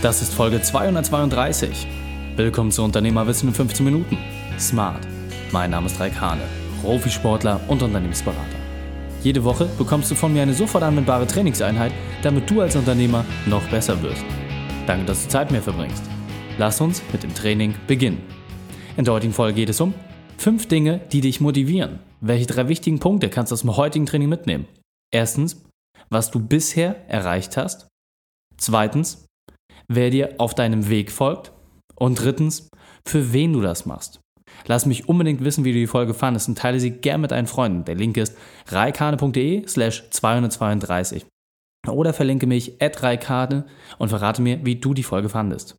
Das ist Folge 232. Willkommen zu Unternehmerwissen in 15 Minuten. Smart. Mein Name ist Raik Hane, Profisportler und Unternehmensberater. Jede Woche bekommst du von mir eine sofort anwendbare Trainingseinheit, damit du als Unternehmer noch besser wirst. Danke, dass du Zeit mehr verbringst. Lass uns mit dem Training beginnen. In der heutigen Folge geht es um fünf Dinge, die dich motivieren. Welche drei wichtigen Punkte kannst du aus dem heutigen Training mitnehmen? Erstens, was du bisher erreicht hast. Zweitens, wer dir auf deinem Weg folgt. Und drittens, für wen du das machst. Lass mich unbedingt wissen, wie du die Folge fandest und teile sie gern mit deinen Freunden. Der Link ist reikane.de slash 232. Oder verlinke mich at reikane und verrate mir, wie du die Folge fandest.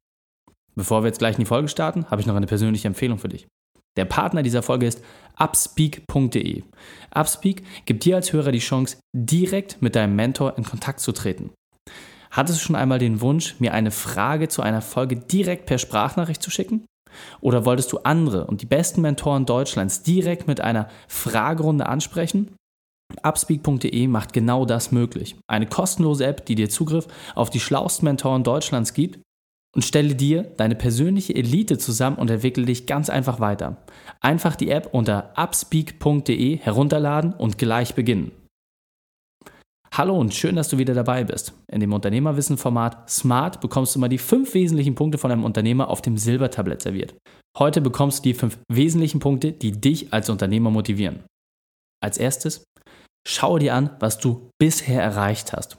Bevor wir jetzt gleich in die Folge starten, habe ich noch eine persönliche Empfehlung für dich. Der Partner dieser Folge ist upspeak.de. Upspeak gibt dir als Hörer die Chance, direkt mit deinem Mentor in Kontakt zu treten. Hattest du schon einmal den Wunsch, mir eine Frage zu einer Folge direkt per Sprachnachricht zu schicken? Oder wolltest du andere und die besten Mentoren Deutschlands direkt mit einer Fragerunde ansprechen? Upspeak.de macht genau das möglich. Eine kostenlose App, die dir Zugriff auf die schlauesten Mentoren Deutschlands gibt und stelle dir deine persönliche Elite zusammen und entwickle dich ganz einfach weiter. Einfach die App unter upspeak.de herunterladen und gleich beginnen. Hallo und schön, dass du wieder dabei bist. In dem Unternehmerwissen-Format Smart bekommst du mal die fünf wesentlichen Punkte von einem Unternehmer auf dem Silbertablett serviert. Heute bekommst du die fünf wesentlichen Punkte, die dich als Unternehmer motivieren. Als erstes, schaue dir an, was du bisher erreicht hast.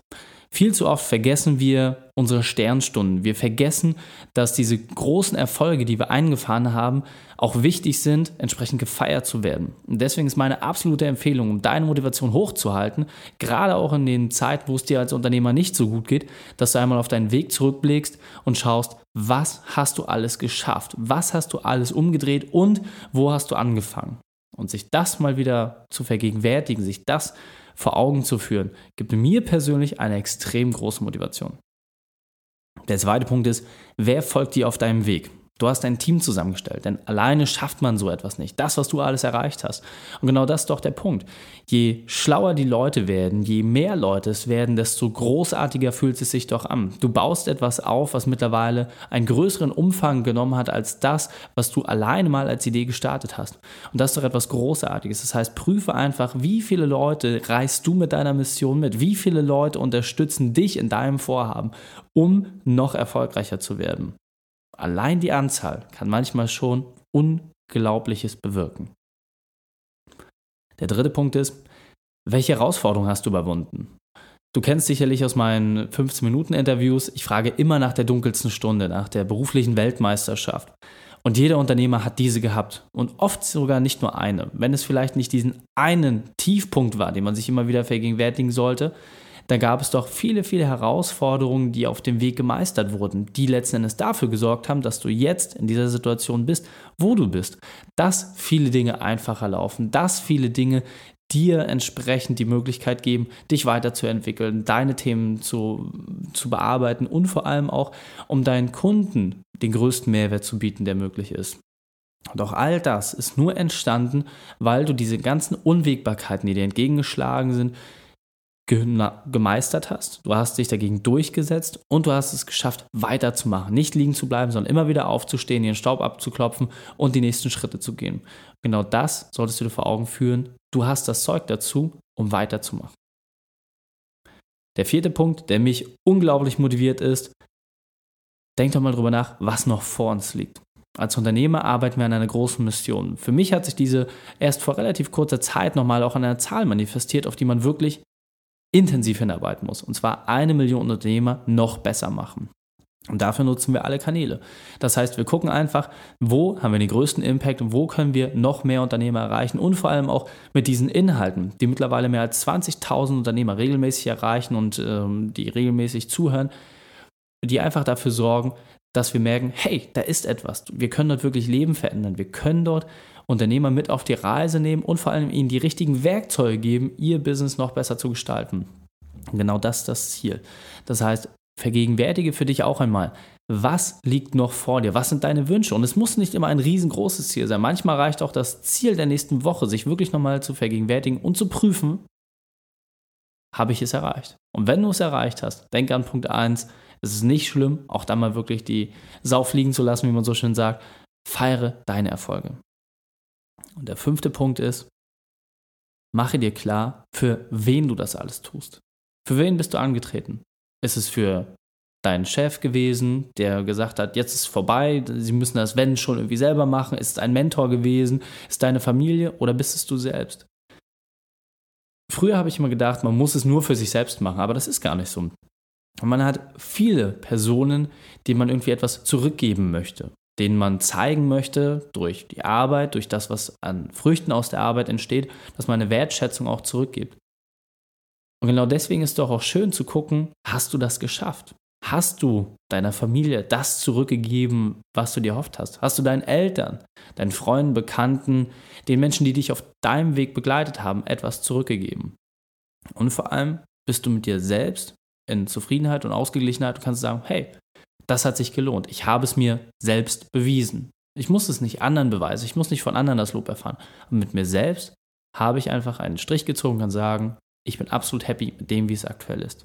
Viel zu oft vergessen wir unsere Sternstunden. Wir vergessen, dass diese großen Erfolge, die wir eingefahren haben, auch wichtig sind, entsprechend gefeiert zu werden. Und deswegen ist meine absolute Empfehlung, um deine Motivation hochzuhalten, gerade auch in den Zeiten, wo es dir als Unternehmer nicht so gut geht, dass du einmal auf deinen Weg zurückblickst und schaust, was hast du alles geschafft? Was hast du alles umgedreht und wo hast du angefangen? Und sich das mal wieder zu vergegenwärtigen, sich das vor Augen zu führen, gibt mir persönlich eine extrem große Motivation. Der zweite Punkt ist, wer folgt dir auf deinem Weg? Du hast ein Team zusammengestellt, denn alleine schafft man so etwas nicht. Das, was du alles erreicht hast. Und genau das ist doch der Punkt. Je schlauer die Leute werden, je mehr Leute es werden, desto großartiger fühlt es sich doch an. Du baust etwas auf, was mittlerweile einen größeren Umfang genommen hat als das, was du alleine mal als Idee gestartet hast. Und das ist doch etwas Großartiges. Das heißt, prüfe einfach, wie viele Leute reißt du mit deiner Mission mit? Wie viele Leute unterstützen dich in deinem Vorhaben, um noch erfolgreicher zu werden? Allein die Anzahl kann manchmal schon Unglaubliches bewirken. Der dritte Punkt ist, welche Herausforderung hast du überwunden? Du kennst sicherlich aus meinen 15-Minuten-Interviews, ich frage immer nach der dunkelsten Stunde, nach der beruflichen Weltmeisterschaft. Und jeder Unternehmer hat diese gehabt. Und oft sogar nicht nur eine. Wenn es vielleicht nicht diesen einen Tiefpunkt war, den man sich immer wieder vergegenwärtigen sollte, da gab es doch viele, viele Herausforderungen, die auf dem Weg gemeistert wurden, die letzten Endes dafür gesorgt haben, dass du jetzt in dieser Situation bist, wo du bist. Dass viele Dinge einfacher laufen, dass viele Dinge dir entsprechend die Möglichkeit geben, dich weiterzuentwickeln, deine Themen zu, zu bearbeiten und vor allem auch, um deinen Kunden den größten Mehrwert zu bieten, der möglich ist. Doch all das ist nur entstanden, weil du diese ganzen Unwägbarkeiten, die dir entgegengeschlagen sind, gemeistert hast, du hast dich dagegen durchgesetzt und du hast es geschafft, weiterzumachen, nicht liegen zu bleiben, sondern immer wieder aufzustehen, den Staub abzuklopfen und die nächsten Schritte zu gehen. Genau das solltest du dir vor Augen führen. Du hast das Zeug dazu, um weiterzumachen. Der vierte Punkt, der mich unglaublich motiviert ist, denk doch mal drüber nach, was noch vor uns liegt. Als Unternehmer arbeiten wir an einer großen Mission. Für mich hat sich diese erst vor relativ kurzer Zeit nochmal auch an einer Zahl manifestiert, auf die man wirklich intensiv hinarbeiten muss. Und zwar eine Million Unternehmer noch besser machen. Und dafür nutzen wir alle Kanäle. Das heißt, wir gucken einfach, wo haben wir den größten Impact und wo können wir noch mehr Unternehmer erreichen und vor allem auch mit diesen Inhalten, die mittlerweile mehr als 20.000 Unternehmer regelmäßig erreichen und ähm, die regelmäßig zuhören, die einfach dafür sorgen, dass wir merken, hey, da ist etwas. Wir können dort wirklich Leben verändern. Wir können dort Unternehmer mit auf die Reise nehmen und vor allem ihnen die richtigen Werkzeuge geben, ihr Business noch besser zu gestalten. Genau das ist das Ziel. Das heißt, vergegenwärtige für dich auch einmal, was liegt noch vor dir? Was sind deine Wünsche? Und es muss nicht immer ein riesengroßes Ziel sein. Manchmal reicht auch das Ziel der nächsten Woche, sich wirklich nochmal zu vergegenwärtigen und zu prüfen, habe ich es erreicht? Und wenn du es erreicht hast, denk an Punkt 1, Es ist nicht schlimm, auch da mal wirklich die Sau fliegen zu lassen, wie man so schön sagt. Feiere deine Erfolge. Und der fünfte Punkt ist, mache dir klar, für wen du das alles tust. Für wen bist du angetreten? Ist es für deinen Chef gewesen, der gesagt hat, jetzt ist es vorbei, sie müssen das wenn schon irgendwie selber machen? Ist es ein Mentor gewesen? Ist es deine Familie oder bist es du selbst? Früher habe ich immer gedacht, man muss es nur für sich selbst machen, aber das ist gar nicht so. Und man hat viele Personen, denen man irgendwie etwas zurückgeben möchte, denen man zeigen möchte durch die Arbeit, durch das, was an Früchten aus der Arbeit entsteht, dass man eine Wertschätzung auch zurückgibt. Und genau deswegen ist es doch auch schön zu gucken, hast du das geschafft? Hast du deiner Familie das zurückgegeben, was du dir erhofft hast? Hast du deinen Eltern, deinen Freunden, Bekannten, den Menschen, die dich auf deinem Weg begleitet haben, etwas zurückgegeben? Und vor allem bist du mit dir selbst in Zufriedenheit und Ausgeglichenheit und kannst sagen, hey, das hat sich gelohnt. Ich habe es mir selbst bewiesen. Ich muss es nicht anderen beweisen. Ich muss nicht von anderen das Lob erfahren. Aber mit mir selbst habe ich einfach einen Strich gezogen und kann sagen, ich bin absolut happy mit dem, wie es aktuell ist.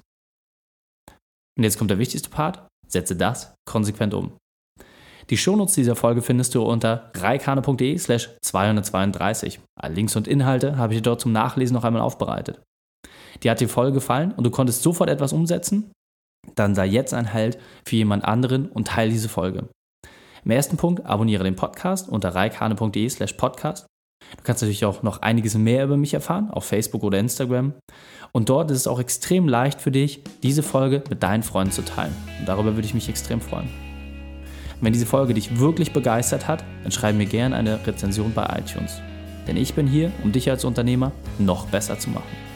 Und jetzt kommt der wichtigste Part. Setze das konsequent um. Die Shownotes dieser Folge findest du unter reikane.de slash 232. Alle Links und Inhalte habe ich dir dort zum Nachlesen noch einmal aufbereitet. Dir hat die Folge gefallen und du konntest sofort etwas umsetzen? Dann sei jetzt ein Halt für jemand anderen und teile diese Folge. Im ersten Punkt abonniere den Podcast unter reikane.de slash podcast. Du kannst natürlich auch noch einiges mehr über mich erfahren auf Facebook oder Instagram. Und dort ist es auch extrem leicht für dich, diese Folge mit deinen Freunden zu teilen. Und darüber würde ich mich extrem freuen. Wenn diese Folge dich wirklich begeistert hat, dann schreib mir gerne eine Rezension bei iTunes. Denn ich bin hier, um dich als Unternehmer noch besser zu machen.